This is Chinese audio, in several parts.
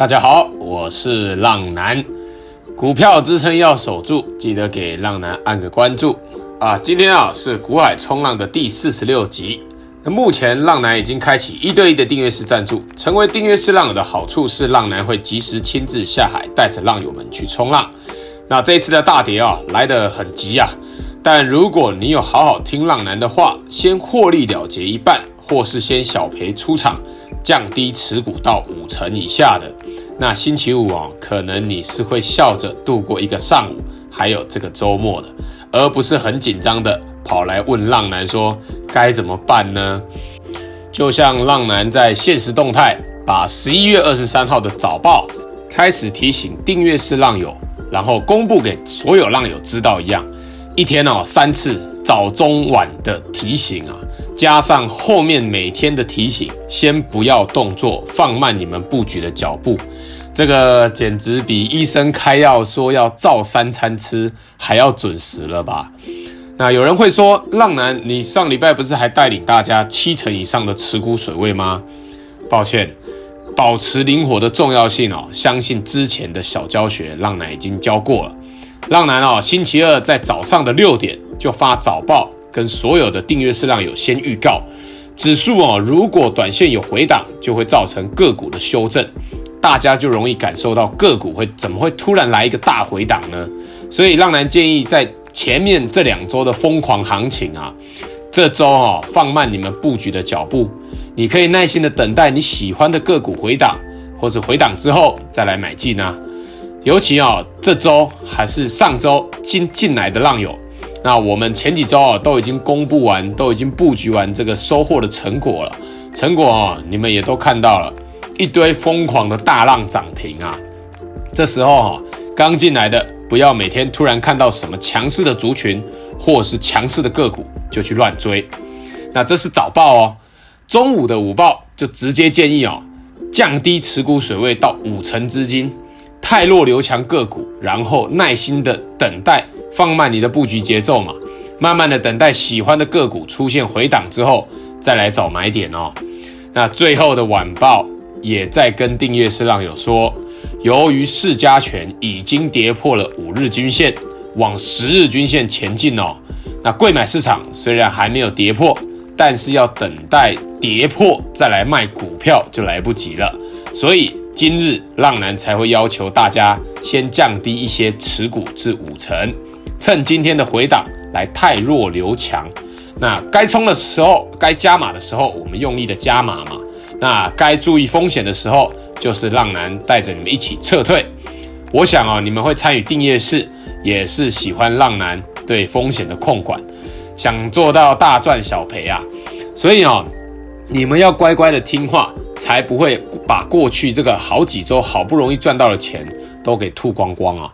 大家好，我是浪男，股票支撑要守住，记得给浪男按个关注啊！今天啊是股海冲浪的第四十六集。那目前浪男已经开启一对一的订阅式赞助，成为订阅式浪友的好处是，浪男会及时亲自下海，带着浪友们去冲浪。那这次的大跌啊，来得很急啊！但如果你有好好听浪男的话，先获利了结一半，或是先小赔出场，降低持股到五成以下的。那星期五哦，可能你是会笑着度过一个上午，还有这个周末的，而不是很紧张的跑来问浪男说该怎么办呢？就像浪男在现实动态把十一月二十三号的早报开始提醒订阅式浪友，然后公布给所有浪友知道一样，一天哦三次早中晚的提醒啊。加上后面每天的提醒，先不要动作，放慢你们布局的脚步。这个简直比医生开药说要照三餐吃还要准时了吧？那有人会说，浪男，你上礼拜不是还带领大家七成以上的持股水位吗？抱歉，保持灵活的重要性哦，相信之前的小教学，浪男已经教过了。浪男哦，星期二在早上的六点就发早报。跟所有的订阅式浪友先预告，指数哦，如果短线有回档，就会造成个股的修正，大家就容易感受到个股会怎么会突然来一个大回档呢？所以浪男建议在前面这两周的疯狂行情啊，这周哦放慢你们布局的脚步，你可以耐心的等待你喜欢的个股回档，或是回档之后再来买进啊。尤其、哦，这周还是上周进进来的浪友。那我们前几周啊都已经公布完，都已经布局完这个收获的成果了。成果啊，你们也都看到了，一堆疯狂的大浪涨停啊。这时候啊，刚进来的不要每天突然看到什么强势的族群或是强势的个股就去乱追。那这是早报哦，中午的午报就直接建议哦，降低持股水位到五成资金，汰弱留强个股，然后耐心的等待。放慢你的布局节奏嘛，慢慢的等待喜欢的个股出现回档之后，再来找买点哦。那最后的晚报也在跟订阅式浪友说，由于市加权已经跌破了五日均线，往十日均线前进哦。那柜买市场虽然还没有跌破，但是要等待跌破再来卖股票就来不及了。所以今日浪男才会要求大家先降低一些持股至五成。趁今天的回档来汰弱留强，那该冲的时候，该加码的时候，我们用力的加码嘛。那该注意风险的时候，就是浪男带着你们一起撤退。我想啊，你们会参与订阅式，也是喜欢浪男对风险的控管，想做到大赚小赔啊。所以啊，你们要乖乖的听话，才不会把过去这个好几周好不容易赚到的钱都给吐光光啊。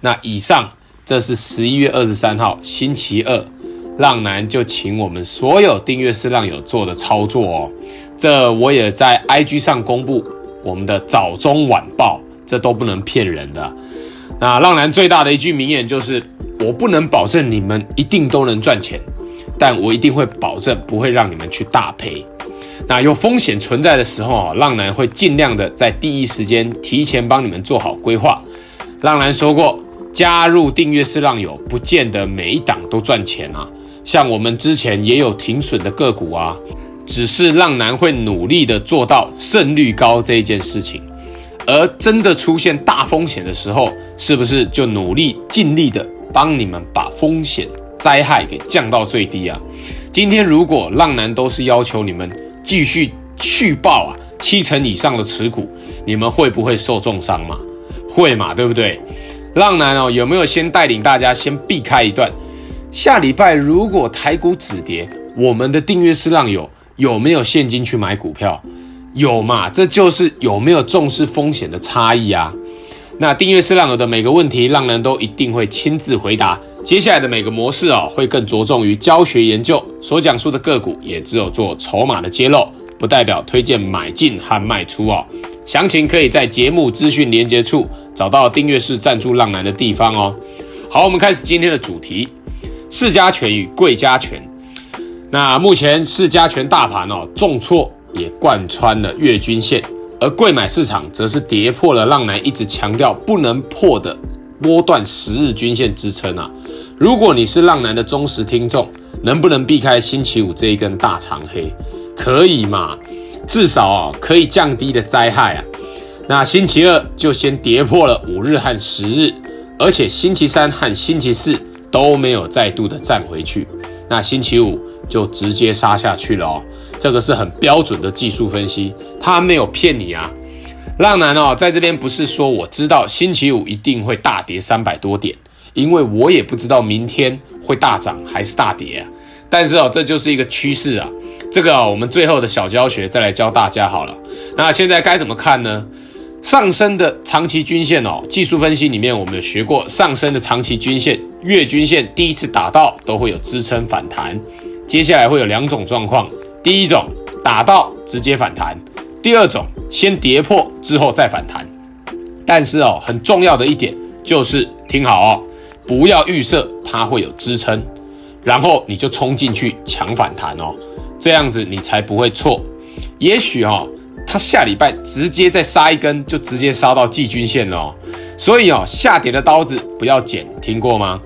那以上。这是十一月二十三号星期二，浪男就请我们所有订阅式浪友做的操作哦。这我也在 IG 上公布我们的早中晚报，这都不能骗人的。那浪男最大的一句名言就是：我不能保证你们一定都能赚钱，但我一定会保证不会让你们去大赔。那有风险存在的时候啊，浪男会尽量的在第一时间提前帮你们做好规划。浪男说过。加入订阅式浪友，不见得每一档都赚钱啊。像我们之前也有停损的个股啊，只是浪男会努力的做到胜率高这一件事情。而真的出现大风险的时候，是不是就努力尽力的帮你们把风险灾害给降到最低啊？今天如果浪男都是要求你们继续续报啊七成以上的持股，你们会不会受重伤嘛？会嘛，对不对？浪男哦，有没有先带领大家先避开一段？下礼拜如果台股止跌，我们的订阅式浪友有没有现金去买股票？有嘛？这就是有没有重视风险的差异啊。那订阅式浪友的每个问题，浪男都一定会亲自回答。接下来的每个模式哦，会更着重于教学研究，所讲述的个股也只有做筹码的揭露，不代表推荐买进和卖出哦。详情可以在节目资讯连接处。找到订阅式赞助浪男的地方哦。好，我们开始今天的主题：市加权与柜加权。那目前市加权大盘哦重挫，也贯穿了月均线，而柜买市场则是跌破了浪男一直强调不能破的波段十日均线支撑啊！如果你是浪男的忠实听众，能不能避开星期五这一根大长黑？可以嘛？至少啊，可以降低的灾害啊。那星期二就先跌破了五日和十日，而且星期三和星期四都没有再度的站回去，那星期五就直接杀下去了哦。这个是很标准的技术分析，他没有骗你啊。浪男哦，在这边不是说我知道星期五一定会大跌三百多点，因为我也不知道明天会大涨还是大跌啊。但是哦，这就是一个趋势啊。这个，我们最后的小教学再来教大家好了。那现在该怎么看呢？上升的长期均线哦，技术分析里面我们有学过，上升的长期均线、月均线第一次打到都会有支撑反弹，接下来会有两种状况。第一种打到直接反弹，第二种先跌破之后再反弹。但是哦，很重要的一点就是听好哦，不要预设它会有支撑，然后你就冲进去抢反弹哦，这样子你才不会错。也许哦，它下礼拜直接再杀一根，就直接杀到季均线了哦。所以哦，下跌的刀子不要捡，听过吗？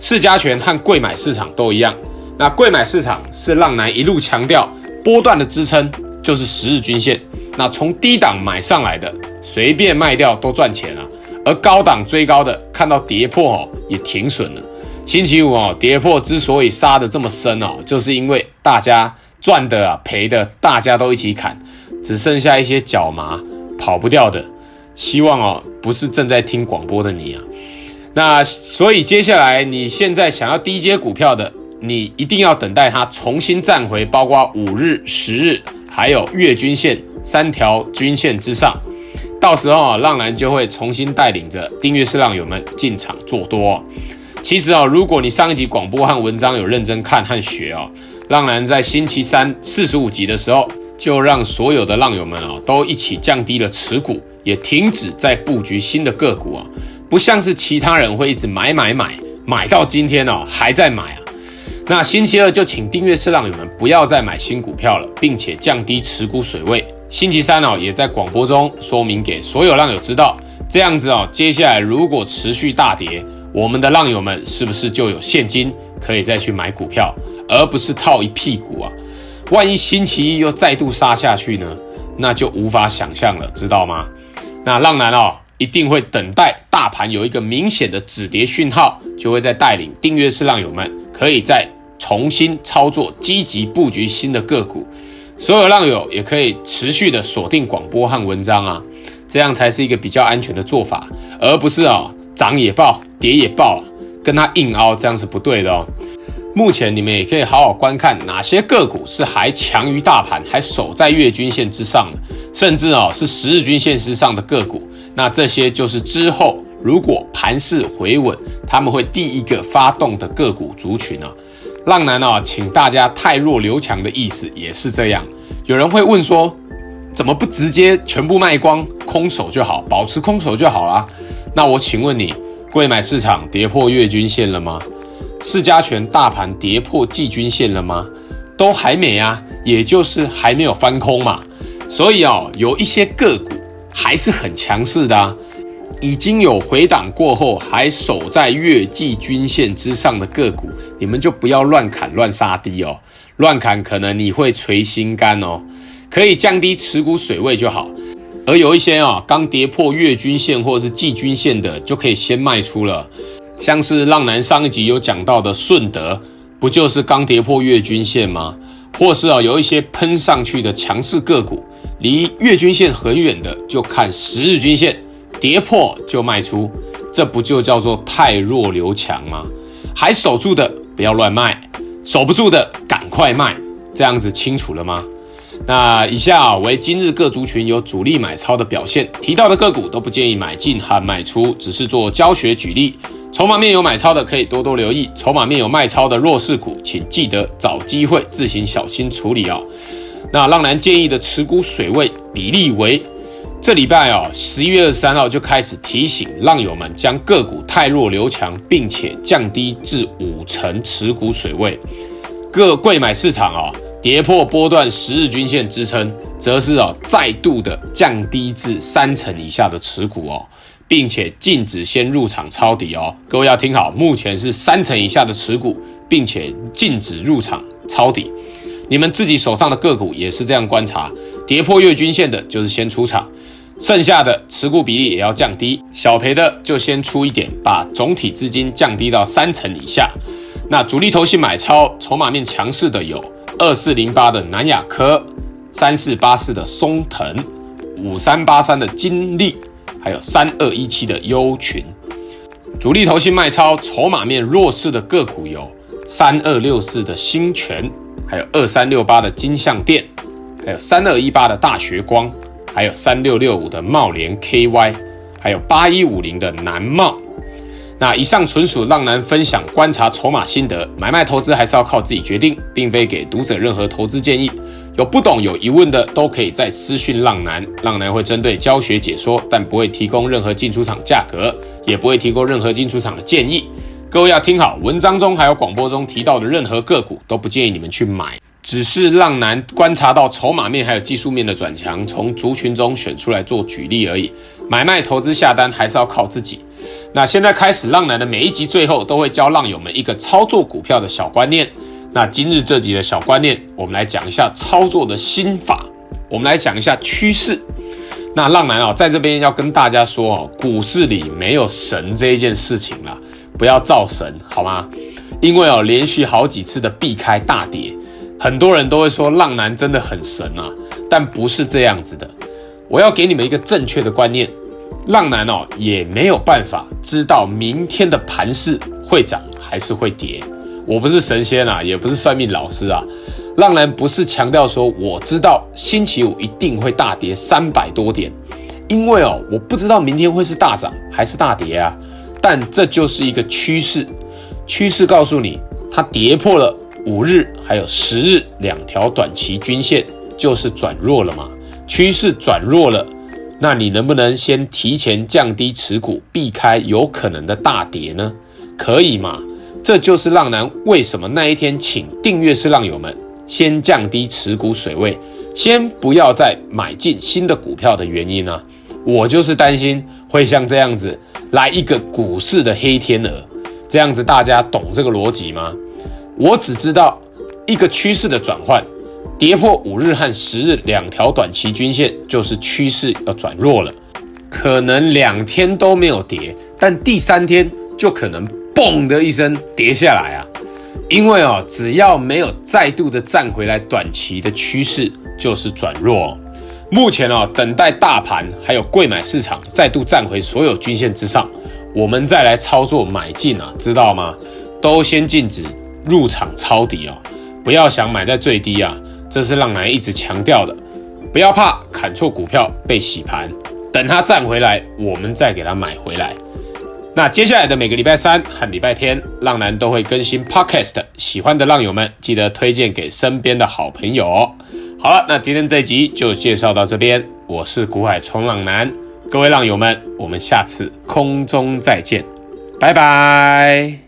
市加权和贵买市场都一样。那贵买市场是浪男一路强调波段的支撑就是十日均线，那从低档买上来的随便卖掉都赚钱啊，而高档追高的看到跌破哦也停损了。星期五哦跌破之所以杀得这么深哦，就是因为大家赚的啊赔的大家都一起砍，只剩下一些脚麻跑不掉的。希望哦不是正在听广播的你啊，那所以接下来你现在想要低阶股票的。你一定要等待它重新站回，包括五日、十日，还有月均线三条均线之上，到时候啊，浪男就会重新带领着订阅式浪友们进场做多。其实啊，如果你上一集广播和文章有认真看和学啊，浪人在星期三四十五集的时候，就让所有的浪友们啊都一起降低了持股，也停止在布局新的个股啊，不像是其他人会一直买买买，买到今天哦还在买啊。那星期二就请订阅式浪友们不要再买新股票了，并且降低持股水位。星期三哦，也在广播中说明给所有浪友知道，这样子哦，接下来如果持续大跌，我们的浪友们是不是就有现金可以再去买股票，而不是套一屁股啊？万一星期一又再度杀下去呢？那就无法想象了，知道吗？那浪男哦，一定会等待大盘有一个明显的止跌讯号，就会再带领订阅式浪友们可以再。重新操作，积极布局新的个股，所有浪友也可以持续的锁定广播和文章啊，这样才是一个比较安全的做法，而不是啊涨也爆，跌也爆，跟他硬凹，这样是不对的哦。目前你们也可以好好观看哪些个股是还强于大盘，还守在月均线之上的，甚至啊是十日均线之上的个股，那这些就是之后如果盘势回稳，他们会第一个发动的个股族群啊。浪男啊，请大家汰弱留强的意思也是这样。有人会问说，怎么不直接全部卖光，空手就好，保持空手就好啦？那我请问你，贵买市场跌破月均线了吗？四加权大盘跌破季均线了吗？都还没啊，也就是还没有翻空嘛。所以哦，有一些个股还是很强势的啊。已经有回档过后还守在月季均线之上的个股，你们就不要乱砍乱杀低哦，乱砍可能你会捶心肝哦。可以降低持股水位就好。而有一些啊、哦，刚跌破月均线或者是季均线的，就可以先卖出了。像是浪男上一集有讲到的顺德，不就是刚跌破月均线吗？或是啊，有一些喷上去的强势个股，离月均线很远的，就看十日均线。跌破就卖出，这不就叫做太弱留强吗？还守住的不要乱卖，守不住的赶快卖，这样子清楚了吗？那以下啊为今日各族群有主力买超的表现，提到的个股都不建议买进和卖出，只是做教学举例。筹码面有买超的可以多多留意，筹码面有卖超的弱势股，请记得找机会自行小心处理哦。那浪男建议的持股水位比例为。这礼拜哦，十一月二十三号就开始提醒浪友们将个股汰弱留强，并且降低至五成持股水位。各贵买市场啊、跌破波段十日均线支撑，则是哦再度的降低至三成以下的持股哦，并且禁止先入场抄底哦。各位要听好，目前是三成以下的持股，并且禁止入场抄底。你们自己手上的个股也是这样观察，跌破月均线的就是先出场，剩下的持股比例也要降低，小赔的就先出一点，把总体资金降低到三成以下。那主力投信买超，筹码面强势的有。二四零八的南亚科，三四八四的松腾，五三八三的金利，还有三二一七的优群。主力投信卖超，筹码面弱势的个股有三二六四的新泉，还有二三六八的金象电，还有三二一八的大学光，还有三六六五的茂联 KY，还有八一五零的南茂。那以上纯属浪男分享观察筹码心得，买卖投资还是要靠自己决定，并非给读者任何投资建议。有不懂有疑问的都可以在私讯浪男，浪男会针对教学解说，但不会提供任何进出场价格，也不会提供任何进出场的建议。各位要听好，文章中还有广播中提到的任何个股都不建议你们去买，只是浪男观察到筹码面还有技术面的转强，从族群中选出来做举例而已。买卖投资下单还是要靠自己。那现在开始，浪男的每一集最后都会教浪友们一个操作股票的小观念。那今日这集的小观念，我们来讲一下操作的心法，我们来讲一下趋势。那浪男啊，在这边要跟大家说哦，股市里没有神这一件事情了，不要造神好吗？因为哦，连续好几次的避开大跌，很多人都会说浪男真的很神啊，但不是这样子的。我要给你们一个正确的观念。浪男哦，也没有办法知道明天的盘势会涨还是会跌。我不是神仙啊，也不是算命老师啊。浪男不是强调说我知道星期五一定会大跌三百多点，因为哦，我不知道明天会是大涨还是大跌啊。但这就是一个趋势，趋势告诉你，它跌破了五日还有十日两条短期均线，就是转弱了嘛。趋势转弱了。那你能不能先提前降低持股，避开有可能的大跌呢？可以嘛？这就是浪男为什么那一天请订阅式浪友们先降低持股水位，先不要再买进新的股票的原因呢、啊？我就是担心会像这样子来一个股市的黑天鹅，这样子大家懂这个逻辑吗？我只知道一个趋势的转换。跌破五日和十日两条短期均线，就是趋势要转弱了。可能两天都没有跌，但第三天就可能嘣的一声跌下来啊！因为哦，只要没有再度的站回来，短期的趋势就是转弱。目前哦，等待大盘还有贵买市场再度站回所有均线之上，我们再来操作买进啊，知道吗？都先禁止入场抄底哦，不要想买在最低啊！这是浪男一直强调的，不要怕砍错股票被洗盘，等它站回来，我们再给它买回来。那接下来的每个礼拜三和礼拜天，浪男都会更新 Podcast，喜欢的浪友们记得推荐给身边的好朋友哦。好了，那今天这集就介绍到这边，我是股海冲浪男，各位浪友们，我们下次空中再见，拜拜。